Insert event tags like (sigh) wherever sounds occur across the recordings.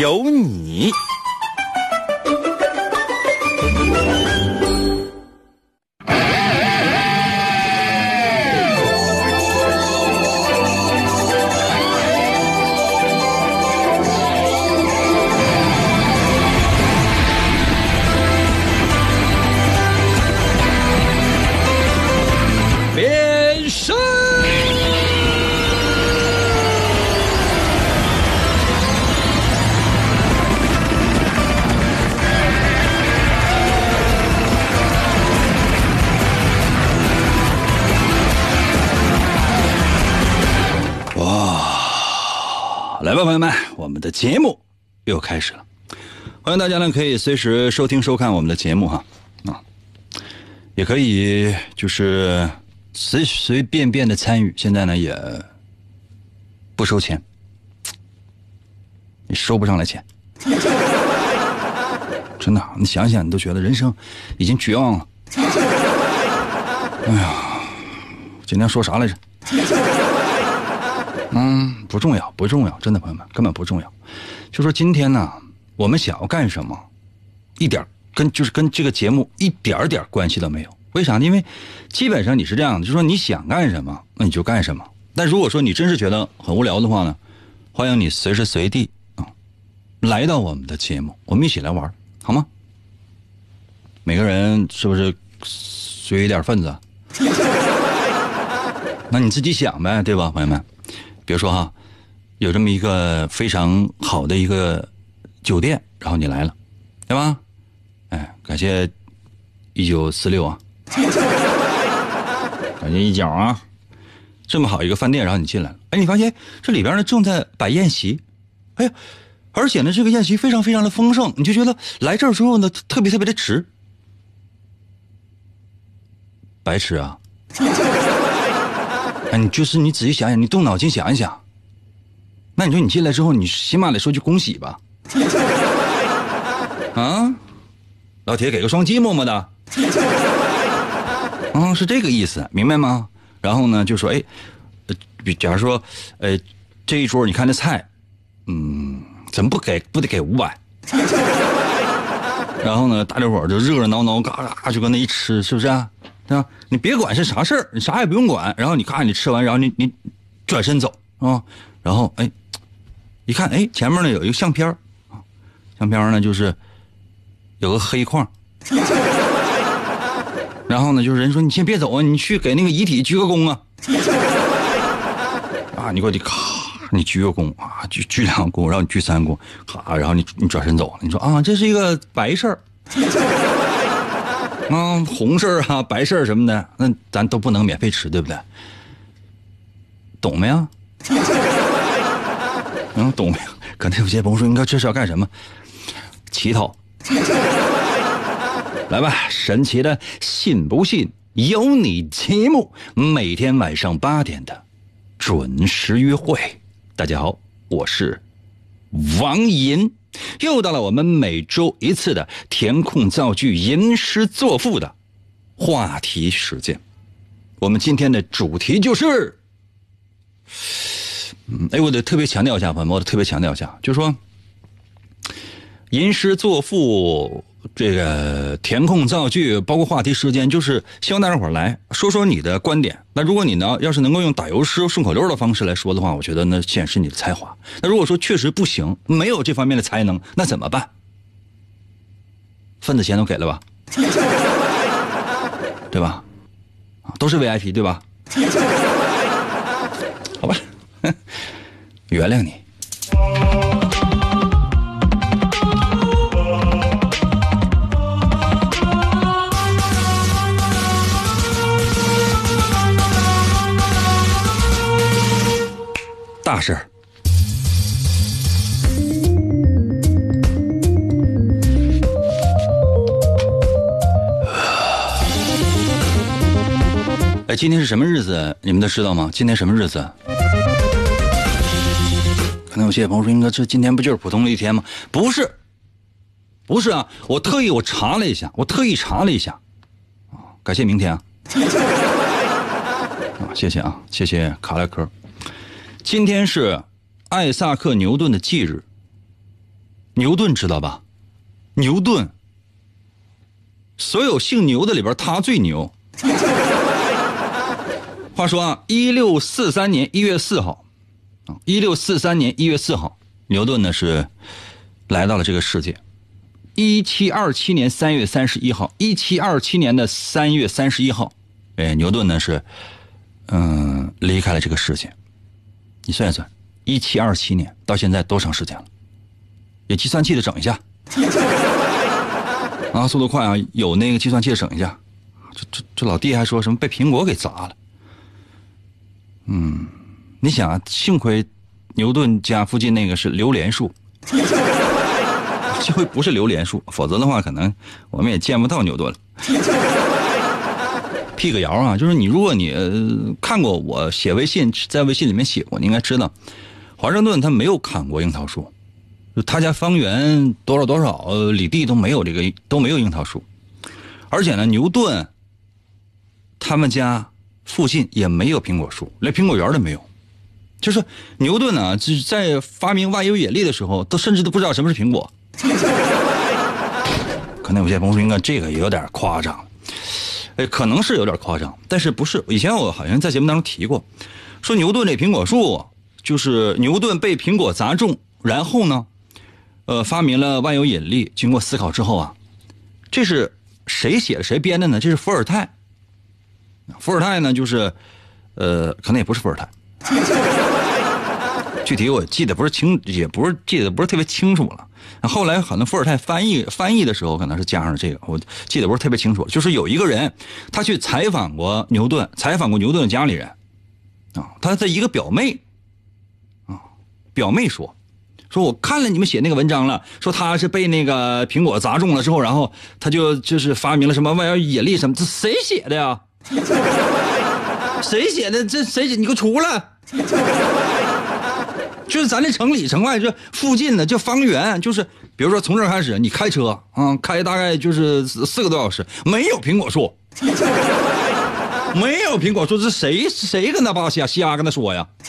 有你。朋友们，我们的节目又开始了。欢迎大家呢，可以随时收听收看我们的节目哈啊，也可以就是随随便便的参与。现在呢也不收钱，你收不上来钱，(laughs) 真的，你想想，你都觉得人生已经绝望了。哎呀，今天说啥来着？嗯，不重要，不重要，真的，朋友们根本不重要。就说今天呢，我们想要干什么，一点跟就是跟这个节目一点点关系都没有。为啥呢？因为基本上你是这样的，就说你想干什么，那你就干什么。但如果说你真是觉得很无聊的话呢，欢迎你随时随地啊来到我们的节目，我们一起来玩，好吗？每个人是不是随一点份子？(laughs) 那你自己想呗，对吧，朋友们？比如说哈，有这么一个非常好的一个酒店，然后你来了，对吧？哎，感谢一九四六啊，(laughs) 感谢一角啊，这么好一个饭店，然后你进来了，哎，你发现这里边呢正在摆宴席，哎呀，而且呢这个宴席非常非常的丰盛，你就觉得来这儿之后呢特别特别的值，白吃啊。(laughs) 哎，你就是你仔细想想，你动脑筋想一想，那你说你进来之后，你起码得说句恭喜吧？啊，老铁给个双击，么么哒。啊，是这个意思，明白吗？然后呢，就说哎，比假如说，呃，这一桌你看这菜，嗯，怎么不给不得给五百？(laughs) 然后呢，大家伙就热热闹闹，嘎嘎就搁那一吃，是不是、啊？对吧？你别管是啥事儿，你啥也不用管。然后你看，你吃完，然后你你转身走啊。然后哎，一看哎，前面呢有一个相片啊，相片呢就是有个黑框。然后呢，就是人说你先别走啊，你去给那个遗体鞠个躬啊。啊，你过去咔，你鞠个躬啊，鞠鞠两躬，然后你鞠三躬，咔，然后你你转身走了。你说啊，这是一个白事儿。啊，红事啊，白事什么的，那咱都不能免费吃，对不对？懂没有？嗯，懂没有？可能有些朋友说，你看这是要干什么？乞讨。来吧，神奇的信不信由你节目，每天晚上八点的准时约会。大家好，我是王银。又到了我们每周一次的填空造句、吟诗作赋的话题时间。我们今天的主题就是，嗯，哎，我得特别强调一下，朋友们，我得特别强调一下，就是说，吟诗作赋、这个填空造句，包括话题时间，就是希望大家伙来说说你的观点。那如果你呢，要是能够用打油诗、顺口溜的方式来说的话，我觉得那显示你的才华。那如果说确实不行，没有这方面的才能，那怎么办？份子钱都给了吧，对吧？啊，都是 VIP 对吧？(laughs) 好吧，(laughs) 原谅你。大事儿。(sighs) 哎，今天是什么日子？你们都知道吗？今天什么日子？可能有些朋友说：“英哥，这今天不就是普通的一天吗？”不是，不是啊！我特意我查了一下，我特意查了一下，感谢明天啊，(laughs) 啊谢谢啊，谢谢卡拉克。今天是艾萨克·牛顿的忌日。牛顿知道吧？牛顿，所有姓牛的里边，他最牛。(laughs) 话说啊，一六四三年一月四号。啊，一六四三年一月四号，牛顿呢是来到了这个世界。一七二七年三月三十一号，一七二七年的三月三十一号，哎，牛顿呢是嗯离开了这个世界。你算一算，一七二七年到现在多长时间了？有计算器的整一下。(laughs) 啊，速度快啊！有那个计算器的整一下。这这这老弟还说什么被苹果给砸了？嗯。你想啊，幸亏牛顿家附近那个是榴莲树，(laughs) 幸亏不是榴莲树，否则的话，可能我们也见不到牛顿了。辟个谣啊，就是你，如果你看过我写微信，在微信里面写过，你应该知道，华盛顿他没有砍过樱桃树，他家方圆多少多少里地都没有这个都没有樱桃树，而且呢，牛顿他们家附近也没有苹果树，连苹果园都没有。就是牛顿呢，就是在发明万有引力的时候，都甚至都不知道什么是苹果。可能有些朋友说，应该这个也有点夸张，哎，可能是有点夸张，但是不是？以前我好像在节目当中提过，说牛顿这苹果树，就是牛顿被苹果砸中，然后呢，呃，发明了万有引力。经过思考之后啊，这是谁写的？谁编的呢？这是伏尔泰。伏尔泰呢，就是，呃，可能也不是伏尔泰。具体我记得不是清，也不是记得不是特别清楚了。后来可能伏尔泰翻译翻译的时候，可能是加上这个，我记得不是特别清楚。就是有一个人，他去采访过牛顿，采访过牛顿的家里人，啊，他的一个表妹，啊，表妹说，说我看了你们写那个文章了，说他是被那个苹果砸中了之后，然后他就就是发明了什么万有引力什么，这谁写的呀？谁写的？这谁写？你给我出来！就是咱这城里城外这附近的，这方圆，就是比如说从这儿开始，你开车啊，开大概就是四个多小时，没有苹果树，(laughs) 没有苹果树，是谁谁跟他爸瞎瞎跟他说呀？(laughs)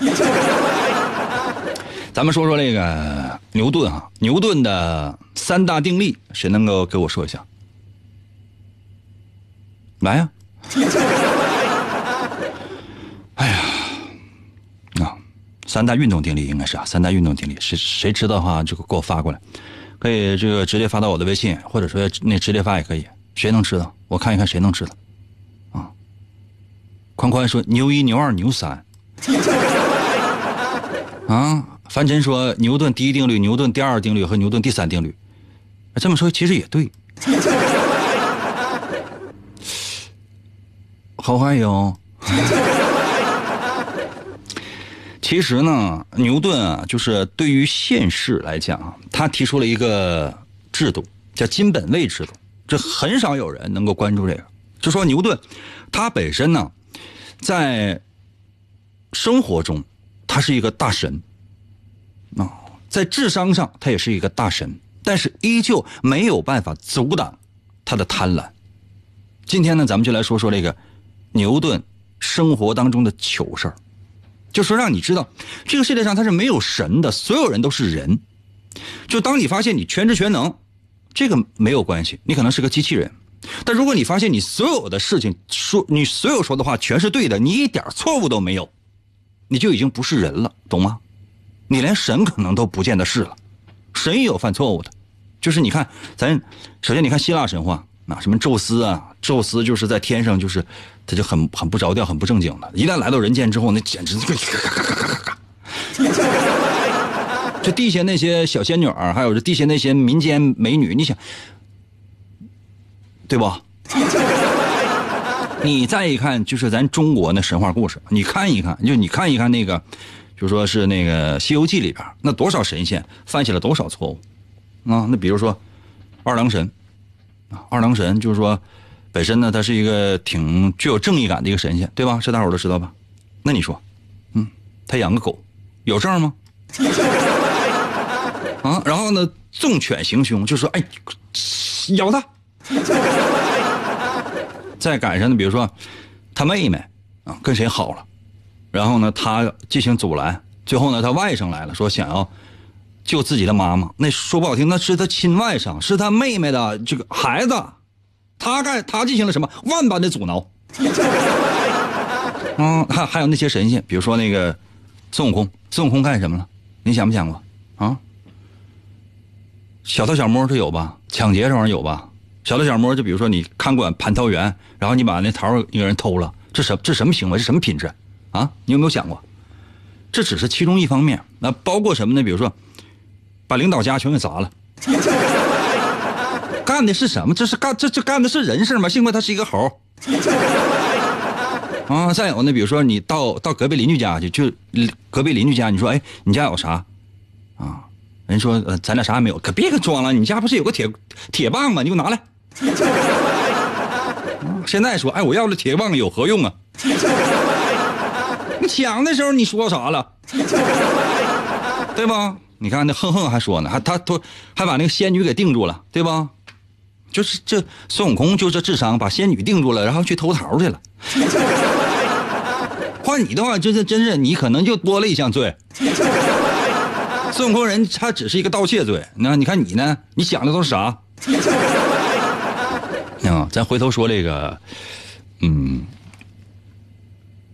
咱们说说这个牛顿啊，牛顿的三大定律，谁能够给我说一下？来呀！三大运动定律应该是啊，三大运动定律，谁谁知道的话就给我发过来，可以这个直接发到我的微信，或者说那直接发也可以。谁能知道？我看一看谁能知道。啊，宽宽说牛一、牛二、牛三。(laughs) 啊，樊晨说牛顿第一定律、牛顿第二定律和牛顿第三定律。这么说其实也对。(laughs) 好欢迎。其实呢，牛顿啊，就是对于现世来讲，他提出了一个制度，叫金本位制度。这很少有人能够关注这个。就说牛顿，他本身呢，在生活中，他是一个大神啊，在智商上，他也是一个大神，但是依旧没有办法阻挡他的贪婪。今天呢，咱们就来说说这个牛顿生活当中的糗事儿。就说让你知道，这个世界上它是没有神的，所有人都是人。就当你发现你全知全能，这个没有关系，你可能是个机器人。但如果你发现你所有的事情说，你所有说的话全是对的，你一点错误都没有，你就已经不是人了，懂吗？你连神可能都不见得是了，神也有犯错误的。就是你看，咱首先你看希腊神话，那什么宙斯啊，宙斯就是在天上就是。他就很很不着调，很不正经的。一旦来到人间之后，那简直就。这地下那些小仙女儿还有这地下那些民间美女，你想，对不？(laughs) 你再一看，就是咱中国那神话故事，你看一看，就你看一看那个，就说是那个《西游记》里边，那多少神仙犯下了多少错误啊？那比如说二郎神，二郎神就是说。本身呢，他是一个挺具有正义感的一个神仙，对吧？这大伙都知道吧？那你说，嗯，他养个狗，有证吗？(laughs) 啊，然后呢，纵犬行凶，就说哎，咬他。再赶上呢，比如说他妹妹啊跟谁好了，然后呢他进行阻拦，最后呢他外甥来了，说想要救自己的妈妈，那说不好听，那是他亲外甥，是他妹妹的这个孩子，他干他进行了什么万般的阻挠。(laughs) 嗯，还还有那些神仙，比如说那个孙悟空，孙悟空干什么了？你想没想过啊？小偷小摸他有吧？抢劫这玩意儿有吧？小偷小摸就比如说你看管蟠桃园，然后你把那桃一个人偷了，这什这什么行为？是什么品质啊？你有没有想过？这只是其中一方面，那包括什么呢？比如说把领导家全给砸了，(laughs) 干的是什么？这是干这这干的是人事吗？幸亏他是一个猴。啊，再有呢，比如说你到到隔壁邻居家去，就隔壁邻居家，你说，哎，你家有啥？啊，人说，呃，咱俩啥也没有，可别给装了，你家不是有个铁铁棒吗？你给我拿来。(laughs) 现在说，哎，我要了铁棒有何用啊？(laughs) 你抢的时候你说啥了？对吧？你看那哼哼还说呢，还他都还把那个仙女给定住了，对吧？就是这孙悟空就这智商把仙女定住了，然后去偷桃去了。(laughs) 换你的话，真是真是你可能就多了一项罪。孙悟空人他只是一个盗窃罪，那你看你呢？你想的都是啥？(laughs) 啊，咱回头说这个，嗯，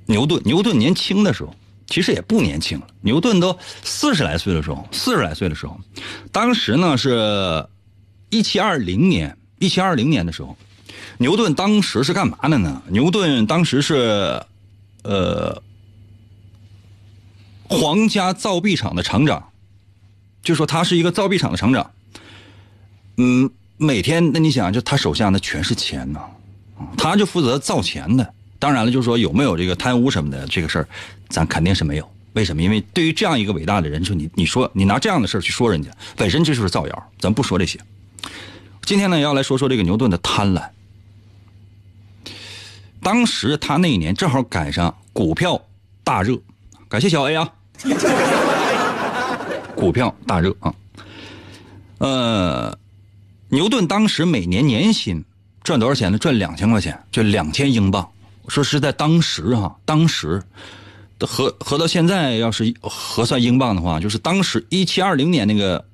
牛顿，牛顿年轻的时候其实也不年轻了，牛顿都四十来岁的时候，四十来岁的时候，当时呢是一七二零年，一七二零年的时候，牛顿当时是干嘛的呢？牛顿当时是。呃，皇家造币厂的厂长，就说他是一个造币厂的厂长。嗯，每天那你想，就他手下那全是钱呢，他就负责造钱的。当然了，就是说有没有这个贪污什么的这个事儿，咱肯定是没有。为什么？因为对于这样一个伟大的人，就你你说你拿这样的事儿去说人家，本身这就是造谣。咱不说这些。今天呢，要来说说这个牛顿的贪婪。当时他那一年正好赶上股票大热，感谢小 A 啊，(laughs) 股票大热啊，呃，牛顿当时每年年薪赚多少钱呢？赚两千块钱，就两千英镑。说是在，当时哈，当时合合到现在，要是核算英镑的话，就是当时一七二零年那个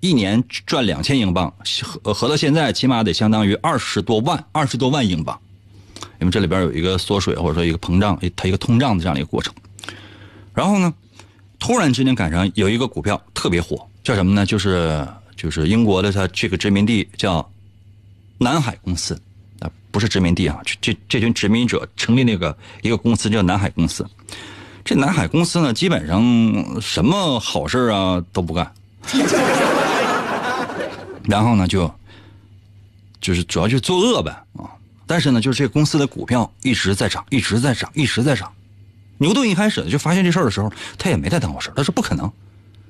一年赚两千英镑，合合到现在起码得相当于二十多万，二十多万英镑。因为这里边有一个缩水或者说一个膨胀，它一个通胀的这样的一个过程。然后呢，突然之间赶上有一个股票特别火，叫什么呢？就是就是英国的它这个殖民地叫南海公司，不是殖民地啊，这这群殖民者成立那个一个公司叫南海公司。这南海公司呢，基本上什么好事啊都不干，(laughs) 然后呢就就是主要就作恶呗啊。但是呢，就是这公司的股票一直在涨，一直在涨，一直在涨。牛顿一开始就发现这事儿的时候，他也没太当回事他说不可能，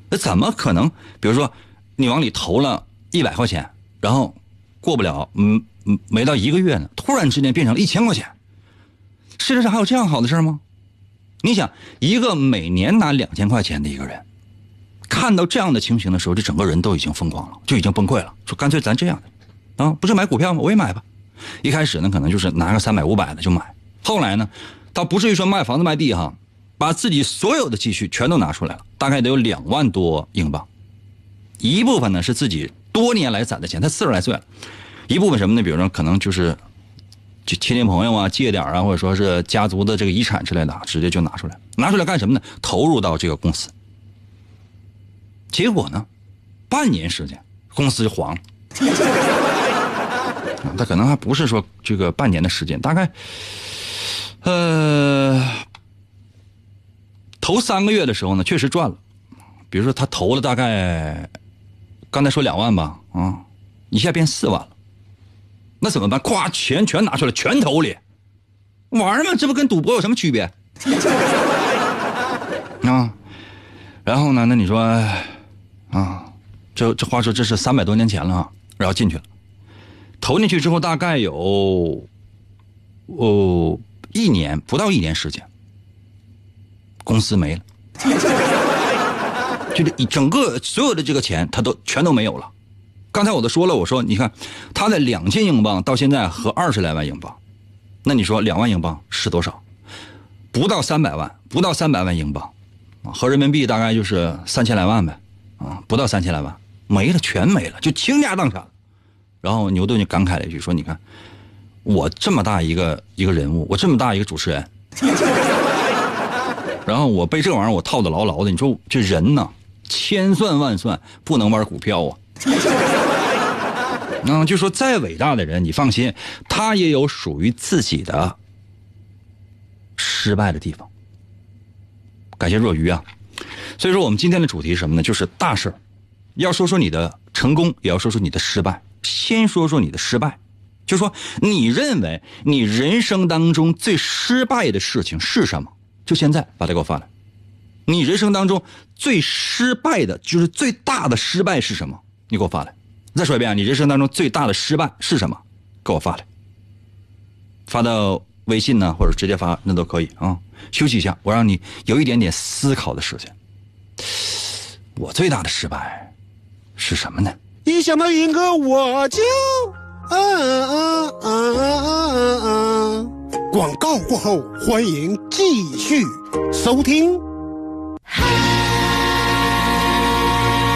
那怎么可能？比如说，你往里投了一百块钱，然后过不了，嗯嗯，没到一个月呢，突然之间变成了一千块钱。世界上还有这样好的事吗？你想，一个每年拿两千块钱的一个人，看到这样的情形的时候，这整个人都已经疯狂了，就已经崩溃了。说干脆咱这样的，啊，不是买股票吗？我也买吧。一开始呢，可能就是拿个三百五百的就买，后来呢，倒不至于说卖房子卖地哈，把自己所有的积蓄全都拿出来了，大概得有两万多英镑。一部分呢是自己多年来攒的钱，他四十来岁了，一部分什么呢？比如说可能就是就亲戚朋友啊借点啊，或者说是家族的这个遗产之类的，直接就拿出来，拿出来干什么呢？投入到这个公司。结果呢，半年时间公司就黄了。他可能还不是说这个半年的时间，大概，呃，头三个月的时候呢，确实赚了。比如说他投了大概，刚才说两万吧，啊，一下变四万了，那怎么办？咵，钱全拿出来，全投里，玩嘛，这不跟赌博有什么区别？(laughs) 啊，然后呢？那你说，啊，这这话说这是三百多年前了啊，然后进去了。投进去之后大概有哦一年不到一年时间，公司没了，就是一整个所有的这个钱他都全都没有了。刚才我都说了，我说你看他的两千英镑到现在合二十来万英镑，那你说两万英镑是多少？不到三百万，不到三百万英镑，啊，合人民币大概就是三千来万呗，啊，不到三千来万，没了，全没了，就倾家荡产。然后牛顿就感慨了一句说：“你看，我这么大一个一个人物，我这么大一个主持人，(laughs) 然后我被这玩意儿我套的牢牢的。你说这人呢，千算万算不能玩股票啊。嗯，(laughs) 就说再伟大的人，你放心，他也有属于自己的失败的地方。感谢若愚啊。所以说，我们今天的主题是什么呢？就是大事儿，要说说你的成功，也要说说你的失败。先说说你的失败，就说你认为你人生当中最失败的事情是什么？就现在把它给我发来。你人生当中最失败的，就是最大的失败是什么？你给我发来。再说一遍啊，你人生当中最大的失败是什么？给我发来。发到微信呢，或者直接发那都可以啊。休息一下，我让你有一点点思考的时间。我最大的失败是什么呢？一想到云哥，我就嗯嗯嗯嗯嗯。广告过后，欢迎继续收听。干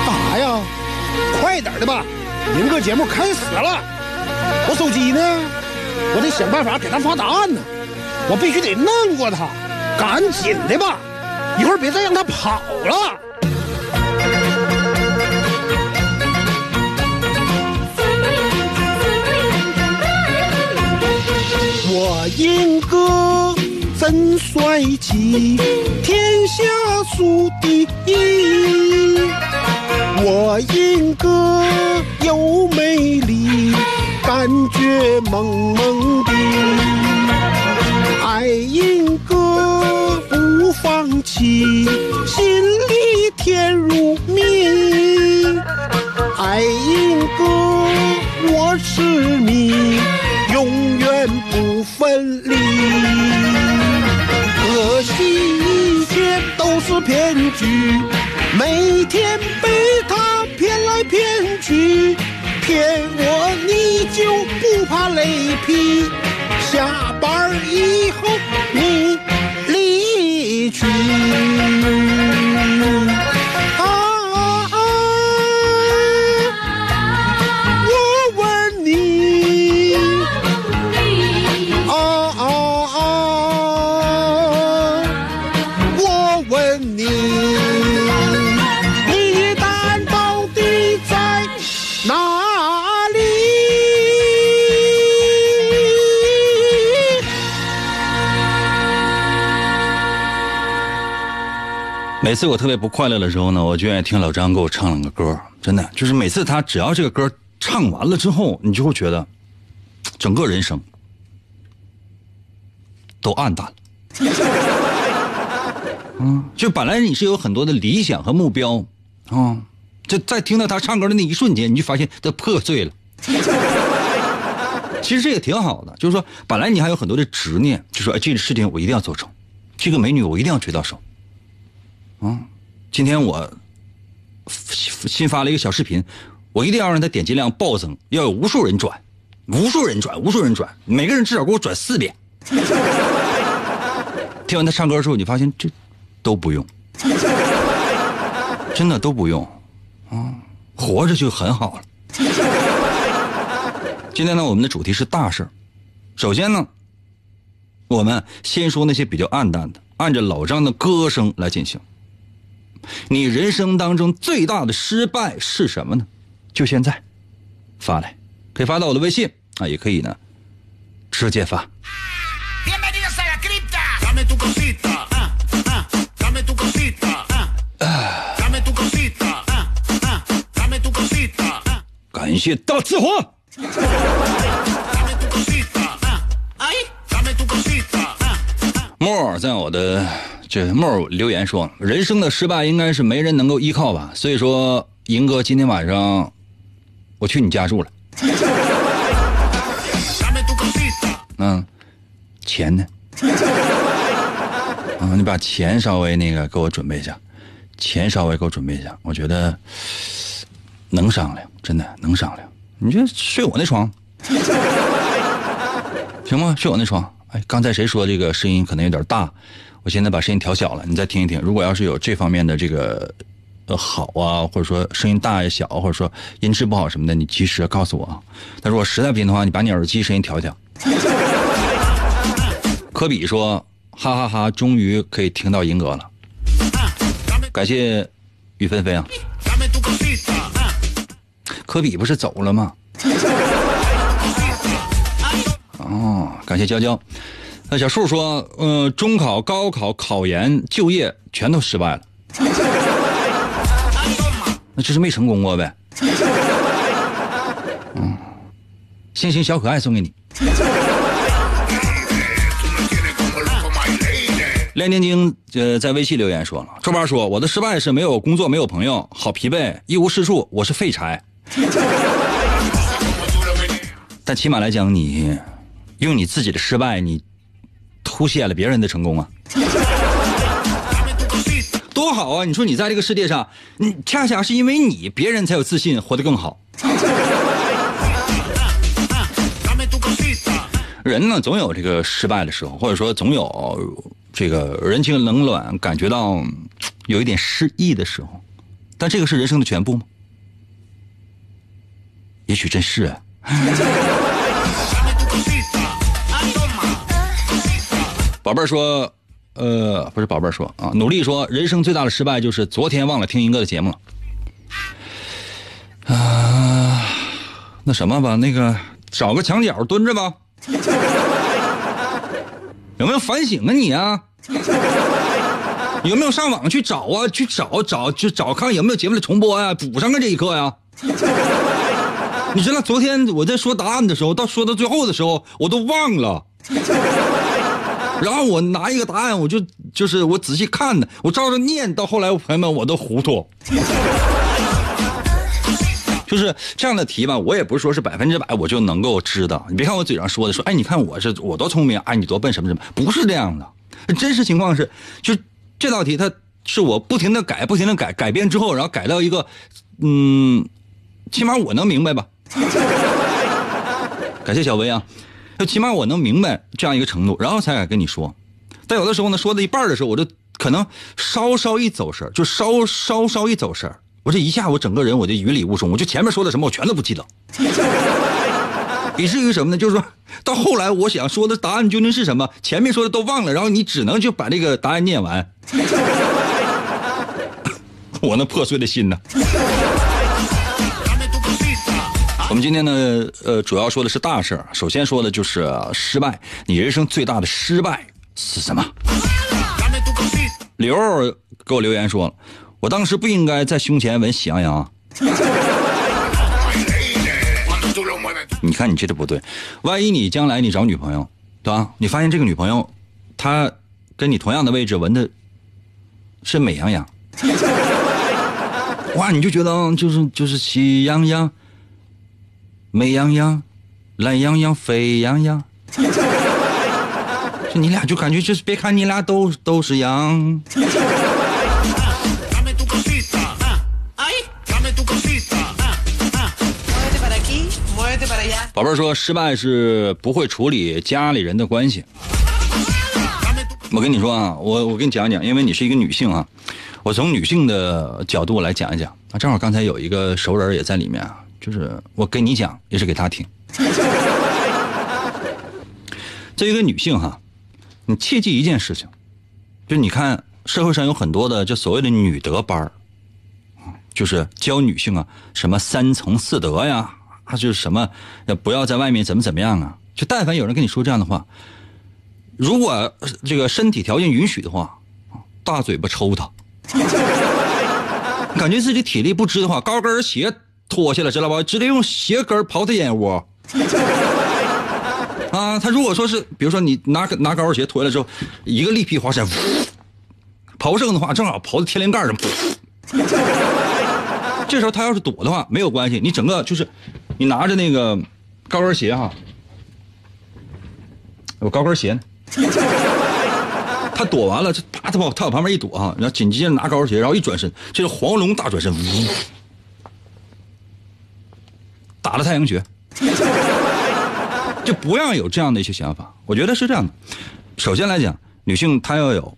啥呀？快点的吧，银哥节目开始了。我手机呢？我得想办法给他发答案呢。我必须得弄过他，赶紧的吧，一会儿别再让他跑了。我英哥真帅气，天下数第一。我英哥又美丽，感觉萌萌的。爱英哥不放弃，心里甜如蜜。爱英哥我痴迷。永远不分离，每天被他骗来骗去，骗我你就不怕雷劈，下班以后你每次我特别不快乐的时候呢，我就愿意听老张给我唱两个歌，真的就是每次他只要这个歌唱完了之后，你就会觉得整个人生都暗淡了。(laughs) 嗯，就本来你是有很多的理想和目标啊，就在听到他唱歌的那一瞬间，你就发现他破碎了。(laughs) 其实这也挺好的，就是说本来你还有很多的执念，就说哎，这个事情我一定要做成，这个美女我一定要追到手。啊，今天我新发了一个小视频，我一定要让他点击量暴增，要有无数人转，无数人转，无数人转，每个人至少给我转四 (laughs) 遍。听完他唱歌之后，你发现这都不用，(laughs) 真的都不用，啊，活着就很好了。今天呢，我们的主题是大事首先呢，我们先说那些比较暗淡的，按照老张的歌声来进行。你人生当中最大的失败是什么呢？就现在，发来，可以发到我的微信啊，也可以呢，直接发。(sighs) 感谢大刺花。莫在我的。这莫留言说，人生的失败应该是没人能够依靠吧？所以说，银哥今天晚上我去你家住了。嗯，钱呢？(laughs) 啊，你把钱稍微那个给我准备一下，钱稍微给我准备一下，我觉得能商量，真的能商量。你就睡我那床，(laughs) 行吗？睡我那床。哎，刚才谁说这个声音可能有点大？我现在把声音调小了，你再听一听。如果要是有这方面的这个呃好啊，或者说声音大也小，或者说音质不好什么的，你及时告诉我啊。但如果实在不行的话，你把你耳机声音调调。科比说：“哈哈哈，终于可以听到银哥了。”感谢雨纷纷啊。科比不是走了吗？(laughs) 哦，感谢娇娇。那小树说，呃，中考、高考、考研、就业全都失败了，(laughs) 那就是没成功过呗。嗯，星星小可爱送给你。亮晶晶呃在微信留言说了，周八说我的失败是没有工作，没有朋友，好疲惫，一无是处，我是废柴。(laughs) 但起码来讲，你用你自己的失败，你凸显了别人的成功啊，(laughs) 多好啊！你说你在这个世界上，你恰恰是因为你，别人才有自信，活得更好。(laughs) 人呢，总有这个失败的时候，或者说总有这个人情冷暖，感觉到有一点失意的时候，但这个是人生的全部吗？也许真是。宝贝儿说，呃，不是宝贝儿说啊，努力说，人生最大的失败就是昨天忘了听英哥的节目了。啊，那什么吧，那个找个墙角蹲着吧。有没有反省啊你啊？有没有上网去找啊？去找找去找看有没有节目的重播呀？补上啊这一课呀？你知道昨天我在说答案的时候，到说到最后的时候，我都忘了。(laughs) 然后我拿一个答案，我就就是我仔细看的，我照着念，到后来朋友们我都糊涂。(laughs) 就是这样的题吧，我也不是说是百分之百我就能够知道。你别看我嘴上说的说，哎，你看我是我多聪明，哎，你多笨，什么什么，不是这样的。真实情况是，就这道题，它是我不停的改，不停的改，改变之后，然后改到一个，嗯，起码我能明白吧。(laughs) 感谢小薇啊，就起码我能明白这样一个程度，然后才敢跟你说。但有的时候呢，说到一半的时候，我就可能稍稍一走神就稍稍稍一走神我这一下我整个人我就云里雾中，我就前面说的什么我全都不记得，(laughs) 以至于什么呢？就是说到后来我想说的答案究竟是什么，前面说的都忘了，然后你只能就把这个答案念完。(laughs) 我那破碎的心呢？我们今天呢，呃，主要说的是大事儿首先说的就是失败，你人生最大的失败是什么？刘给我留言说，我当时不应该在胸前纹喜羊羊。你看你这都不对，万一你将来你找女朋友，对吧？你发现这个女朋友，她跟你同样的位置纹的是美羊羊，哇，你就觉得就是就是喜羊羊。美羊羊，懒羊羊，沸羊羊，就你俩就感觉就是别看你俩都都是羊。宝贝儿说失败是不会处理家里人的关系。我跟你说啊，我我跟你讲讲，因为你是一个女性啊，我从女性的角度来讲一讲啊。正好刚才有一个熟人也在里面啊。就是我跟你讲，也是给他听。(laughs) 作为一个女性哈，你切记一件事情，就你看社会上有很多的就所谓的女德班就是教女性啊什么三从四德呀，啊就是什么不要在外面怎么怎么样啊。就但凡有人跟你说这样的话，如果这个身体条件允许的话，大嘴巴抽他。(laughs) 感觉自己体力不支的话，高跟鞋。脱下来知道吧？直接用鞋跟刨他眼窝。(laughs) 啊，他如果说是，比如说你拿拿高跟鞋脱下来之后，一个力劈华山，刨剩的话，正好刨在天灵盖上。(laughs) 这时候他要是躲的话，没有关系，你整个就是，你拿着那个高跟鞋哈，我高跟鞋呢。(laughs) 他躲完了，这啪，他往他往旁边一躲啊，然后紧接着拿高跟鞋，然后一转身，这是黄龙大转身，呜，打了太阳穴。(laughs) 就不要有这样的一些想法。我觉得是这样的。首先来讲，女性她要有，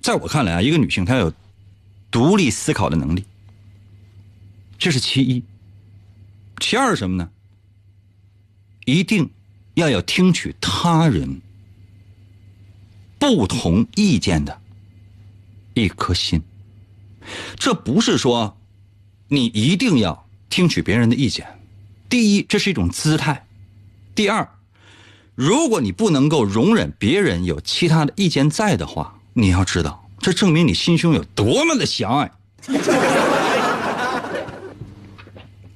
在我看来啊，一个女性她要有独立思考的能力，这是其一。其二是什么呢？一定要有听取他人不同意见的一颗心。这不是说你一定要听取别人的意见。第一，这是一种姿态；第二，如果你不能够容忍别人有其他的意见在的话，你要知道，这证明你心胸有多么的狭隘。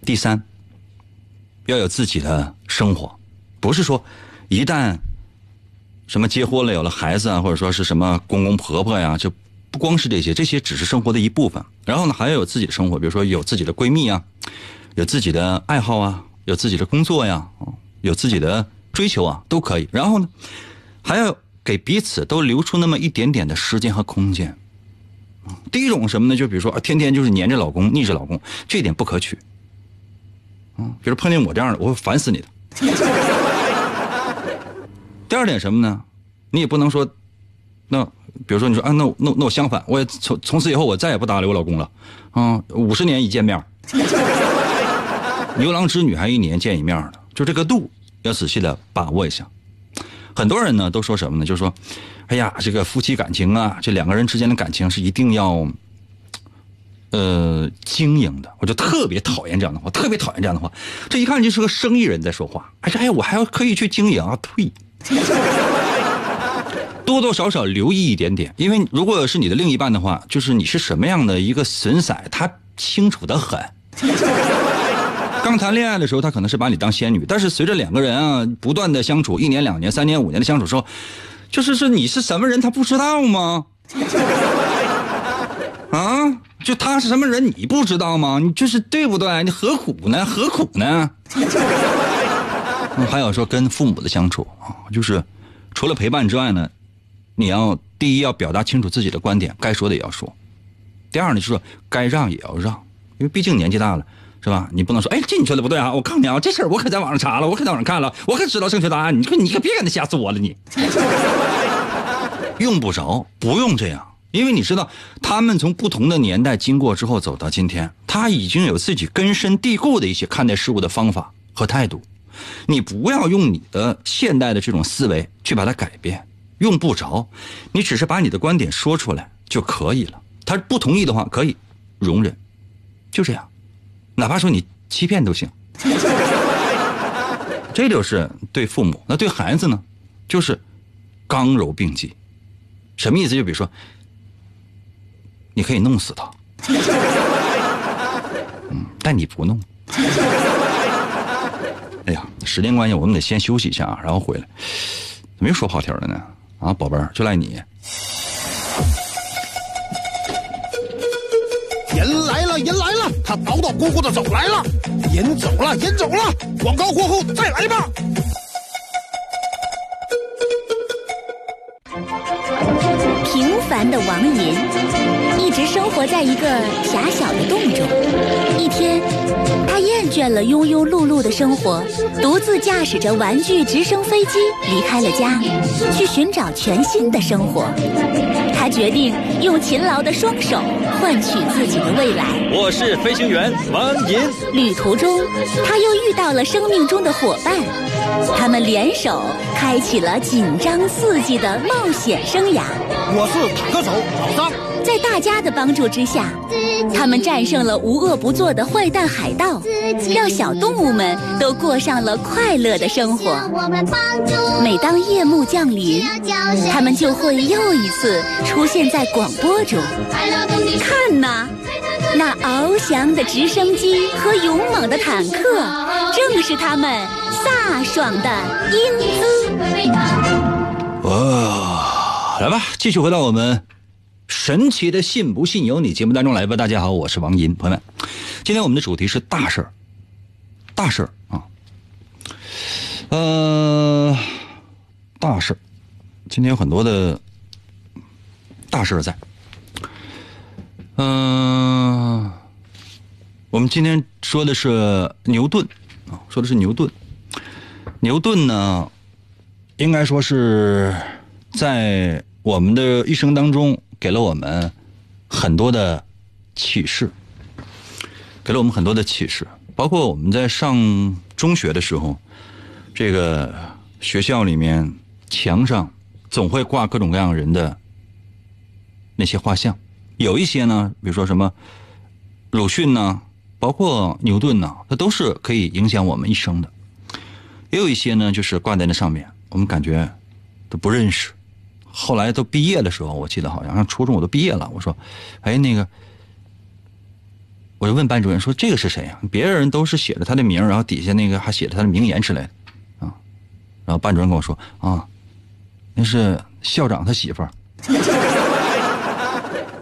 第三，要有自己的生活，不是说一旦什么结婚了有了孩子啊，或者说是什么公公婆婆呀，就不光是这些，这些只是生活的一部分。然后呢，还要有自己的生活，比如说有自己的闺蜜啊，有自己的爱好啊，有自己的工作呀，有自己的追求啊，都可以。然后呢，还要给彼此都留出那么一点点的时间和空间。第一种什么呢？就比如说啊天天就是黏着老公、腻着老公，这点不可取。嗯，比如碰见我这样的，我会烦死你的。(laughs) 第二点什么呢？你也不能说，那比如说你说啊，那那那我相反，我也从从此以后我再也不搭理我老公了。啊，五十年一见面，牛郎织女还一年见一面呢，就这个度要仔细的把握一下。很多人呢都说什么呢？就说，哎呀，这个夫妻感情啊，这两个人之间的感情是一定要。呃，经营的，我就特别讨厌这样的话，特别讨厌这样的话。这一看就是个生意人在说话。哎呀，哎呀，我还要刻意去经营啊？呸！多多少少留意一点点，因为如果是你的另一半的话，就是你是什么样的一个神色，他清楚的很。(laughs) 刚谈恋爱的时候，他可能是把你当仙女，但是随着两个人啊不断的相处，一年、两年、三年、五年的相处之后，就是说你是什么人，他不知道吗？(laughs) 啊？就他是什么人，你不知道吗？你就是对不对？你何苦呢？何苦呢？(laughs) 还有说跟父母的相处啊，就是除了陪伴之外呢，你要第一要表达清楚自己的观点，该说的也要说；第二呢，就是说该让也要让，因为毕竟年纪大了，是吧？你不能说，哎，这你说的不对啊！我告诉你啊，这事儿我可在网上查了，我可在网上看了，我可知道正确答案。你说你可别跟他瞎说了，你 (laughs) 用不着，不用这样。因为你知道，他们从不同的年代经过之后走到今天，他已经有自己根深蒂固的一些看待事物的方法和态度。你不要用你的现代的这种思维去把它改变，用不着。你只是把你的观点说出来就可以了。他不同意的话，可以容忍，就这样，哪怕说你欺骗都行。(laughs) 这就是对父母，那对孩子呢，就是刚柔并济。什么意思？就比如说。你可以弄死他，(laughs) 嗯，但你不弄。哎呀，时间关系，我们得先休息一下，然后回来。怎么又说跑题了呢？啊，宝贝儿，就赖你。人来了，人来了，他叨叨咕咕的走来了。人走了，人走了。广告过后再来吧。平凡的王银。一直生活在一个狭小的洞中。一天，他厌倦了庸庸碌碌的生活，独自驾驶着玩具直升飞机离开了家，去寻找全新的生活。他决定用勤劳的双手换取自己的未来。我是飞行员王银。旅途中，他又遇到了生命中的伙伴，他们联手开启了紧张刺激的冒险生涯。我是坦克手老张。在大家的帮助之下，他们战胜了无恶不作的坏蛋海盗，让小动物们都过上了快乐的生活。每当夜幕降临，他们就会又一次出现在广播中。看呐，那翱翔的直升机和勇猛的坦克，正是他们飒爽的英姿。哇，来吧，继续回到我们。神奇的信不信由你节目当中来吧，大家好，我是王银，朋友们，今天我们的主题是大事儿，大事儿啊，呃，大事儿今天有很多的大事儿在。嗯，我们今天说的是牛顿啊，说的是牛顿。牛顿呢，应该说是在我们的一生当中给了我们很多的启示，给了我们很多的启示。包括我们在上中学的时候，这个学校里面墙上总会挂各种各样人的那些画像。有一些呢，比如说什么鲁迅呢，包括牛顿呢，它都是可以影响我们一生的。也有一些呢，就是挂在那上面，我们感觉都不认识。后来都毕业的时候，我记得好像上初中我都毕业了，我说：“哎，那个，我就问班主任说这个是谁呀？别人都是写着他的名，然后底下那个还写着他的名言之类的啊。”然后班主任跟我说：“啊，那是校长他媳妇儿。(laughs) ”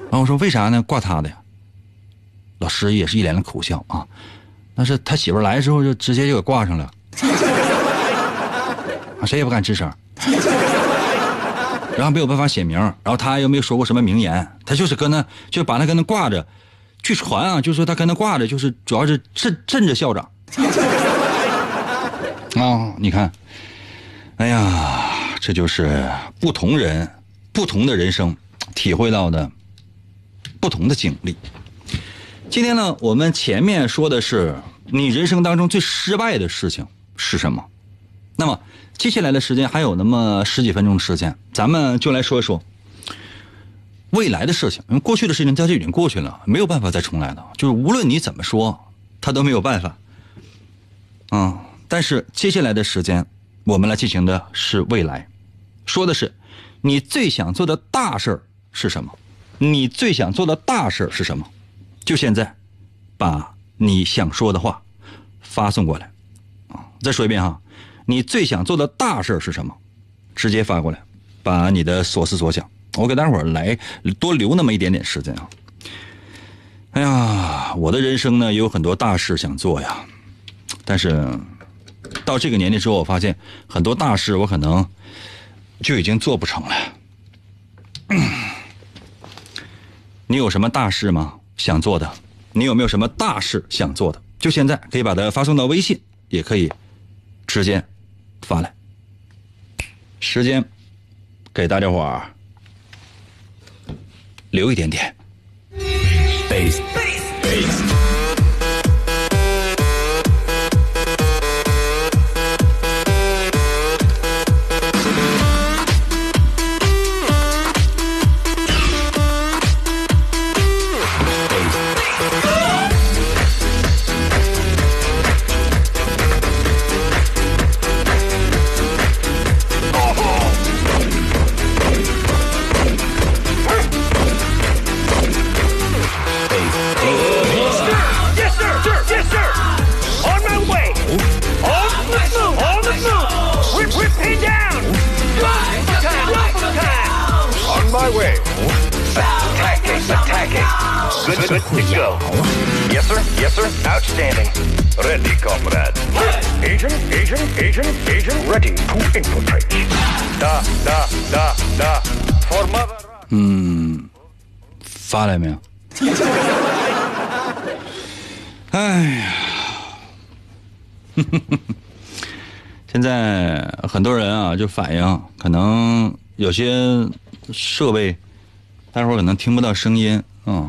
然后我说为啥呢？挂他的呀？老师也是一脸的苦笑啊。那是他媳妇来之后就直接就给挂上了，(laughs) 啊，谁也不敢吱声。然后没有办法写名，然后他又没有说过什么名言，他就是跟那就把他跟那挂着。据传啊，就说他跟那挂着，就是主要是镇镇着校长。啊，(laughs) 你看，哎呀，这就是不同人不同的人生体会到的。不同的经历。今天呢，我们前面说的是你人生当中最失败的事情是什么？那么接下来的时间还有那么十几分钟的时间，咱们就来说一说未来的事情。因为过去的事情它就已经过去了，没有办法再重来了。就是无论你怎么说，他都没有办法。嗯，但是接下来的时间，我们来进行的是未来，说的是你最想做的大事是什么？你最想做的大事是什么？就现在，把你想说的话发送过来。啊，再说一遍哈，你最想做的大事是什么？直接发过来，把你的所思所想。我给大伙儿来多留那么一点点时间啊。哎呀，我的人生呢也有很多大事想做呀，但是到这个年龄之后，我发现很多大事我可能就已经做不成了。你有什么大事吗？想做的？你有没有什么大事想做的？就现在可以把它发送到微信，也可以直接发来。时间给大家伙儿留一点点。嗯，发来没有？(laughs) 哎呀，现在很多人啊，就反映可能有些设备，待会儿可能听不到声音啊。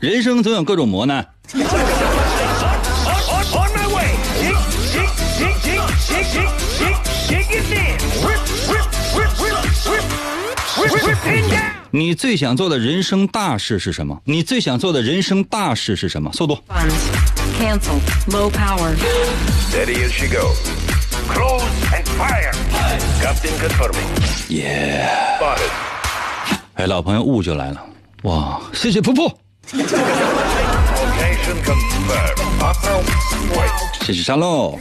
人生总有各种磨难。你最想做的人生大事是什么？你最想做的人生大事是什么？速度。Cancel. Low power. Steady as she goes. Close and fire. Captain confirming. 耶、Spotted. 哎，老朋友雾就来了，哇，谢谢噗噗.谢谢沙漏。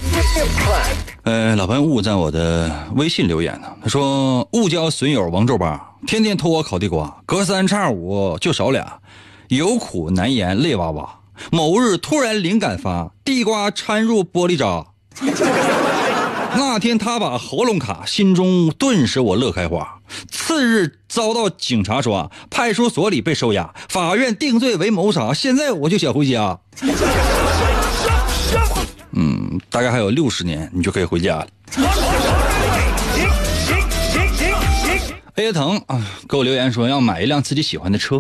呃，老朋友雾在我的微信留言呢，他说误交损友王皱巴，天天偷我烤地瓜，隔三差五就少俩，有苦难言泪哇哇。某日突然灵感发，地瓜掺入玻璃渣。那天他把喉咙卡，心中顿时我乐开花。次日遭到警察抓，派出所里被收押，法院定罪为谋杀。现在我就想回家。嗯，大概还有六十年，你就可以回家了。A 爷腾啊，给我留言说要买一辆自己喜欢的车，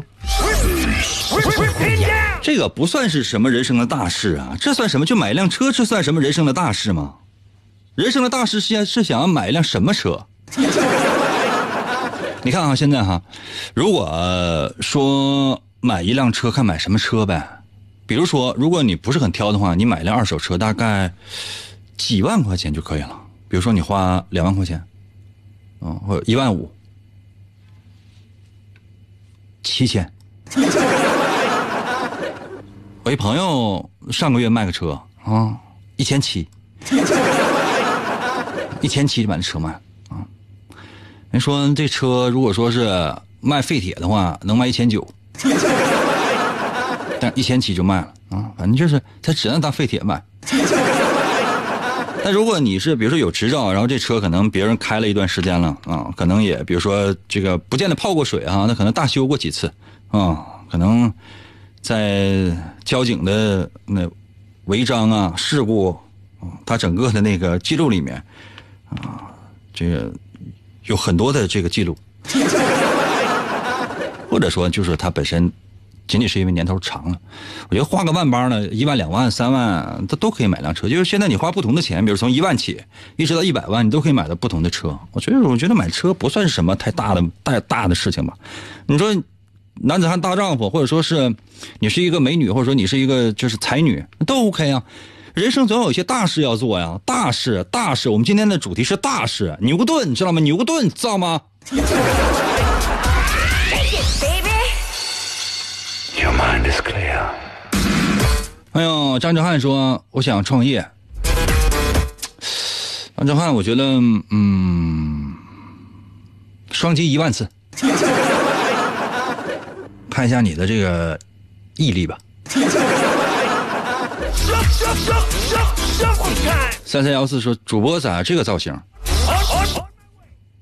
这个不算是什么人生的大事啊，这算什么？就买一辆车，这算什么人生的大事吗？人生的大事是想是想要买一辆什么车？(laughs) 你看啊，现在哈，如果、说买一辆车，看买什么车呗。比如说，如果你不是很挑的话，你买一辆二手车，大概几万块钱就可以了。比如说，你花两万块钱，嗯，或者一万五，七千。(laughs) 我一朋友上个月卖个车啊，一千七，一千七就把那车卖了啊。人说这车如果说是卖废铁的话，能卖一千九。(laughs) 但一千七就卖了啊，反正就是它只能当废铁卖。(laughs) 但如果你是比如说有执照，然后这车可能别人开了一段时间了啊，可能也比如说这个不见得泡过水啊，那可能大修过几次啊，可能在交警的那违章啊、事故啊，它整个的那个记录里面啊，这个有很多的这个记录，(laughs) 或者说就是它本身。仅仅是因为年头长了，我觉得花个万八呢，一万、两万、三万，它都可以买辆车。就是现在你花不同的钱，比如从一万起，一直到一百万，你都可以买到不同的车。我觉得，我觉得买车不算是什么太大的、太大的事情吧。你说，男子汉大丈夫，或者说是你是一个美女，或者说你是一个就是才女，都 OK 啊。人生总有一些大事要做呀，大事，大事。我们今天的主题是大事，牛顿，你知道吗？牛顿，知道吗？Your mind is clear. 哎呦，张哲瀚说我想创业。张哲瀚，我觉得嗯，双击一万次，(laughs) 看一下你的这个毅力吧。三三幺四说主播咋这个造型？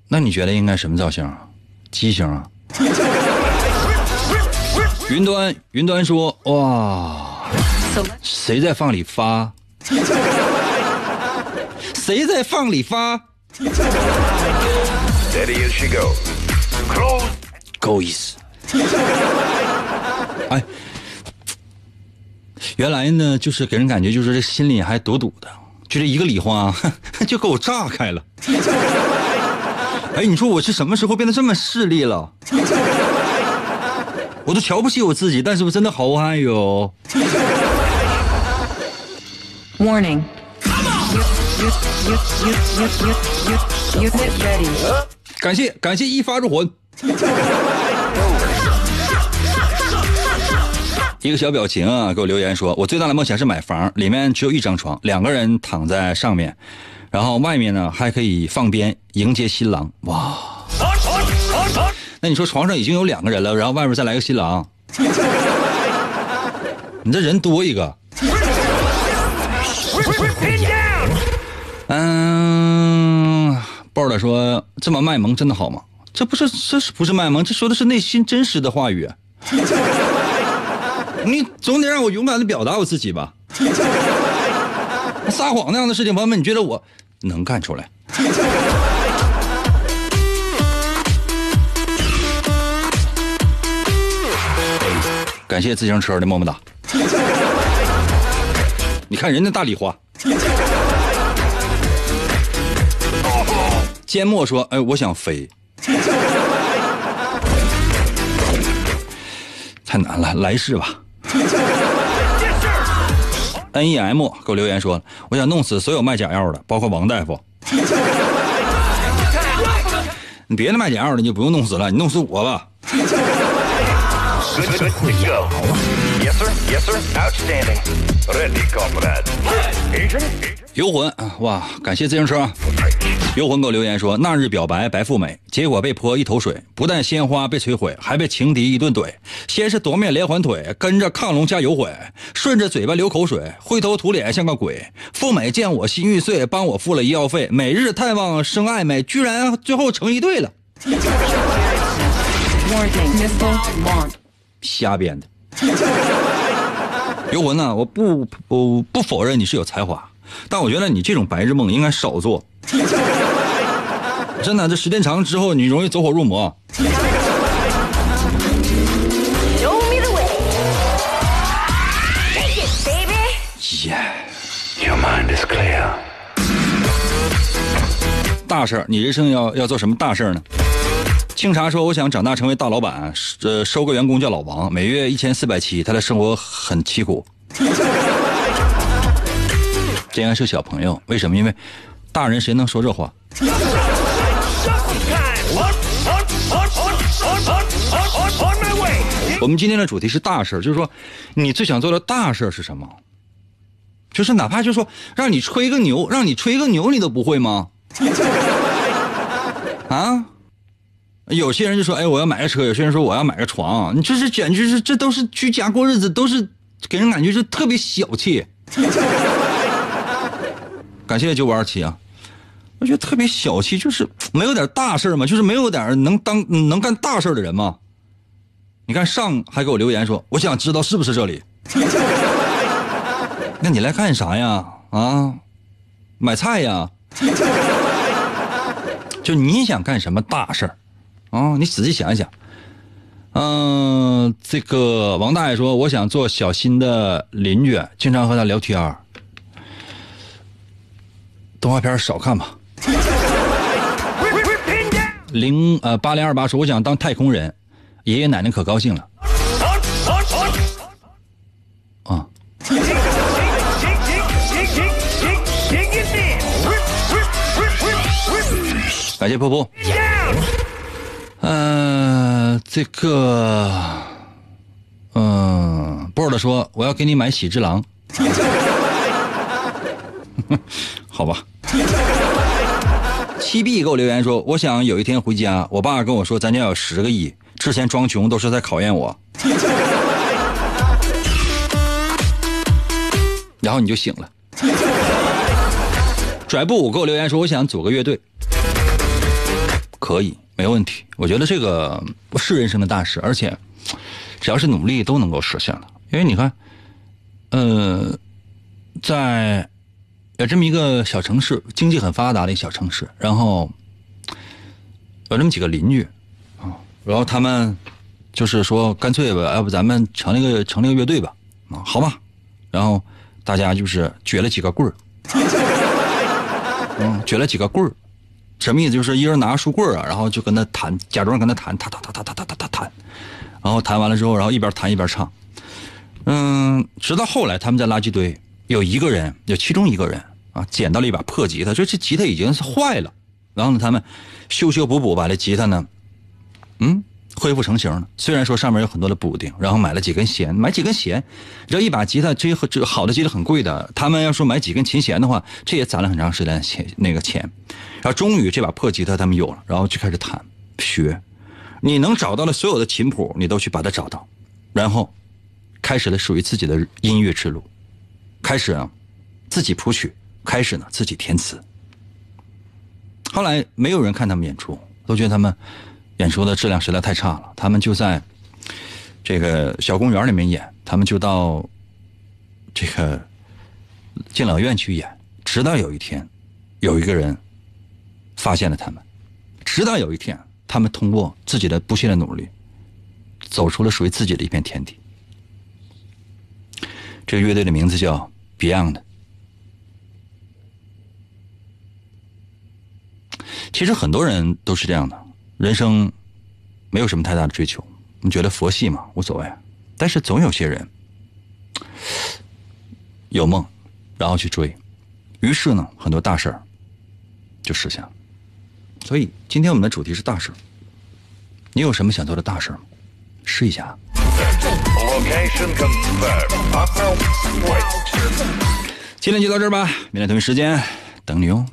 那你觉得应该什么造型啊？畸形啊？(laughs) 云端云端说哇，谁在放里发？谁在放里发.够意思。哎，原来呢，就是给人感觉就是这心里还堵堵的，就这一个礼花 (laughs) 就给我炸开了。哎，你说我是什么时候变得这么势利了？我都瞧不起我自己，但是我真的好爱哟。Warning. Unit, ready. 感谢感谢一发入魂。一个小表情啊，给我留言说，我最大的梦想是买房，里面只有一张床，两个人躺在上面，然后外面呢还可以放鞭迎接新郎。哇！那你说床上已经有两个人了，然后外面再来个新郎，(laughs) 你这人多一个。嗯，鲍尔说这么卖萌真的好吗？这不是这是不是卖萌？这说的是内心真实的话语。(laughs) 你总得让我勇敢的表达我自己吧。(laughs) 撒谎那样的事情，朋友们，你觉得我能干出来？(laughs) 感谢自行车的么么哒。你看人家大礼花。缄默说：“哎，我想飞。”太难了，来世吧。nem 给我留言说我想弄死所有卖假药的包括王大夫。(laughs) 你别的卖假药的你就不用弄死了你弄死我吧。游魂哇感谢自行车游魂给我留言说，那日表白白富美，结果被泼一头水，不但鲜花被摧毁，还被情敌一顿怼。先是夺面连环腿，跟着亢龙加油毁，顺着嘴巴流口水，灰头土脸像个鬼。富美见我心欲碎，帮我付了医药费，每日探望生暧昧，居然最后成一对了.瞎编的。游魂呢、我不不不否认你是有才华，但我觉得你这种白日梦应该少做。真的，这时间长之后，你容易走火入魔。大事儿，你人生要要做什么大事儿呢？清茶说：“我想长大成为大老板，呃，收个员工叫老王，每月一千四百七，他的生活很凄苦。这应该是小朋友，为什么？因为大人谁能说这话？我们今天的主题是大事儿，就是说，你最想做的大事儿是什么？就是哪怕就说让你吹个牛，让你吹个牛，你都不会吗？(laughs) 啊？有些人就说：“哎，我要买个车。”有些人说：“我要买个床。”你这是简直是，这都是居家过日子，都是给人感觉是特别小气。(laughs) 感谢九五二七啊，我觉得特别小气，就是没有点大事儿嘛，就是没有点能当能干大事儿的人嘛。你看上还给我留言说，我想知道是不是这里。(laughs) 那你来干啥呀？啊，买菜呀？就你想干什么大事儿啊？你仔细想一想。嗯、这个王大爷说，我想做小新的邻居，经常和他聊天儿动画片少看吧。(laughs) 零呃八零二八说，我想当太空人，爷爷奶奶可高兴了。啊！感谢波波。呃，这个，嗯，波尔的说，我要给你买喜之郎。(laughs) 好吧。七 B 给我留言说，我想有一天回家，我爸跟我说咱家有十个亿，之前装穷都是在考验我，然后你就醒了。拽布给我留言说，我想组个乐队，可以，没问题。我觉得这个是人生的大事，而且只要是努力都能够实现的。因为你看，呃，在有这么一个小城市，经济很发达的一个小城市，然后有这么几个邻居啊，然后他们就是说，干脆吧，要不咱们成立个成立个乐队吧，啊，好吧，然后大家就是撅了几个棍儿，嗯，撅了几个棍儿，什么意思？就是一人拿个书棍儿啊，然后就跟他弹，假装跟他弹，弹弹弹弹弹弹弹弹弹，然后弹完了之后，然后一边弹一边唱。嗯，直到后来他们在垃圾堆有一个人，有其中一个人啊，捡到了一把破吉他，就这吉他已经是坏了，然后呢，他们修修补补把这吉他呢，嗯，恢复成型了。虽然说上面有很多的补丁，然后买了几根弦，买几根弦，这一把吉他，这这好的吉他很贵的，他们要说买几根琴弦的话，这也攒了很长时间钱那个钱。然后终于这把破吉他他们有了，然后就开始弹学。你能找到的所有的琴谱，你都去把它找到，然后开始了属于自己的音乐之路，开始啊自己谱曲，开始呢自己填词。后来没有人看他们演出，都觉得他们演出的质量实在太差了。他们就在这个小公园里面演，他们就到这个敬老院去演。直到有一天，有一个人发现了他们，直到有一天，他们通过自己的不懈的努力，走出了属于自己的一片天地。这个乐队的名字叫 Beyond。其实很多人都是这样的，人生没有什么太大的追求，你觉得佛系嘛无所谓，但是总有些人有梦，然后去追，于是呢，很多大事儿就实现了。所以今天我们的主题是大事儿。你有什么想做的大事儿吗？试一下。Location confirmed. Up now. Wait. 今天就到这儿吧，明天同一时间等你哦。